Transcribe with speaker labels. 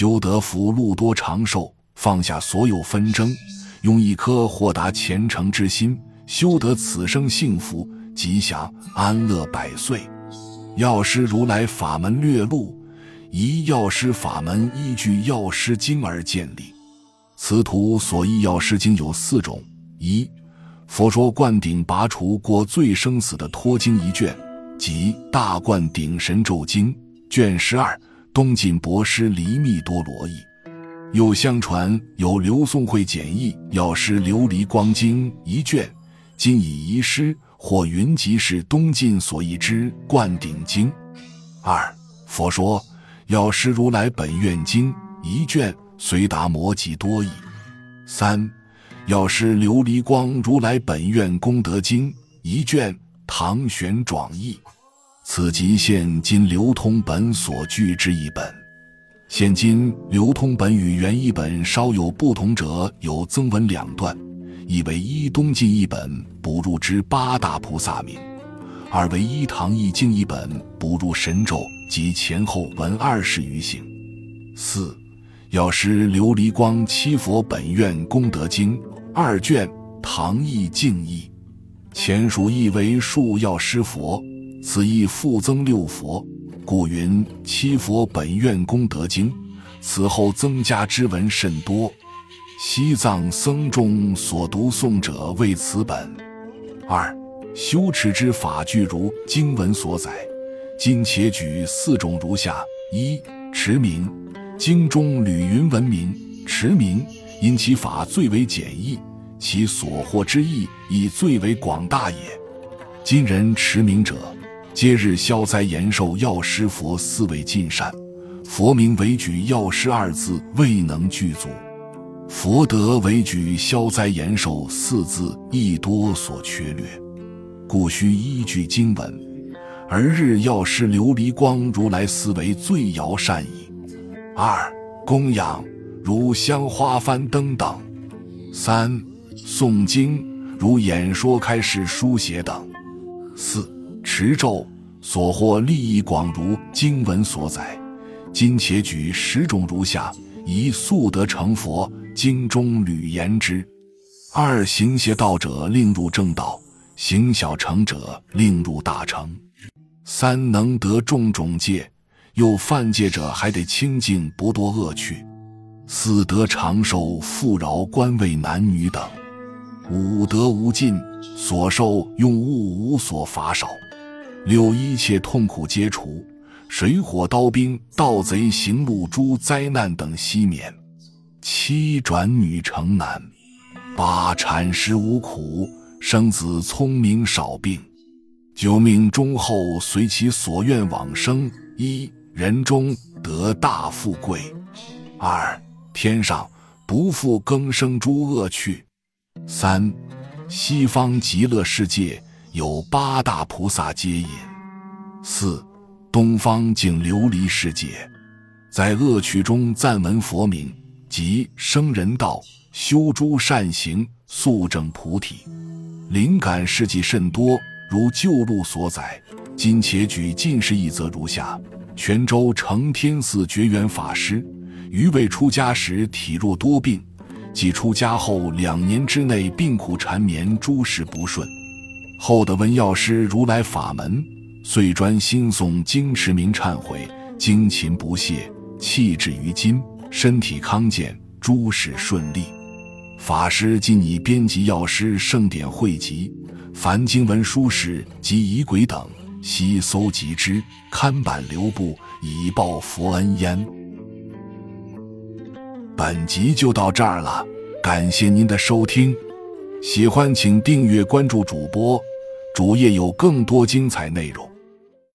Speaker 1: 修得福禄多长寿，放下所有纷争，用一颗豁达虔诚之心，修得此生幸福吉祥安乐百岁。药师如来法门略录：一药师法门依据药师经而建立。此图所译药师经有四种：一、佛说灌顶拔除过最生死的脱经一卷，即《大灌顶神咒经》卷十二。东晋博师黎密多罗译，又相传有刘宋会简译《药师琉璃光经》一卷，今已遗失，或云集是东晋所译之《灌顶经》。二佛说《药师如来本愿经》一卷，隋达摩辑多译。三药师琉璃光如来本愿功德经一卷，唐玄奘译。此即现今流通本所据之一本。现今流通本与原译本稍有不同者，有增文两段：一为一东晋译本补入之八大菩萨名；二为一唐译经译本补入神咒及前后文二十余行。四药师琉璃光七佛本愿功德经二卷，唐译净译，前属译为数药师佛。此亦复增六佛，故云七佛本愿功德经。此后增加之文甚多。西藏僧众所读诵者为此本。二修持之法具如经文所载，今且举四种如下：一持名，经中吕云闻名，持名因其法最为简易，其所获之意亦最为广大也。今人持名者。皆日消灾延寿药师佛四位尽善，佛名为举药师二字未能具足，佛德为举消灾延寿四字亦多所缺略，故须依据经文，而日药师琉璃光如来思为最遥善矣。二供养如香花幡灯等，三诵经如演说开示书写等，四。持咒所获利益广，如经文所载。今且举十种如下：一速得成佛，经中屡言之；二行邪道者，令入正道；行小成者，令入大成；三能得众种戒，又犯戒者还得清净，不多恶趣；四得长寿，富饶官位男女等；五得无尽，所受用物无所乏少。六一切痛苦皆除，水火刀兵盗贼行路诸灾难等息免。七转女成男，八产时无苦，生子聪明少病。九命终后随其所愿往生。一人中得大富贵。二天上不复更生诸恶趣。三西方极乐世界。有八大菩萨接引。四东方净琉璃世界，在恶趣中赞闻佛名，即生人道，修诸善行，速证菩提。灵感事迹甚多，如旧录所载。今且举近世一则如下：泉州承天寺觉缘法师，于未出家时体弱多病，即出家后两年之内病苦缠绵，诸事不顺。后得闻药师如来法门，遂专心诵经持名忏悔，精勤不懈，弃至于今，身体康健，诸事顺利。法师今已编辑药师圣典汇集，凡经文书史及仪轨等，悉搜集之，刊版留布，以报佛恩焉。本集就到这儿了，感谢您的收听，喜欢请订阅关注主播。主页有更多精彩内容。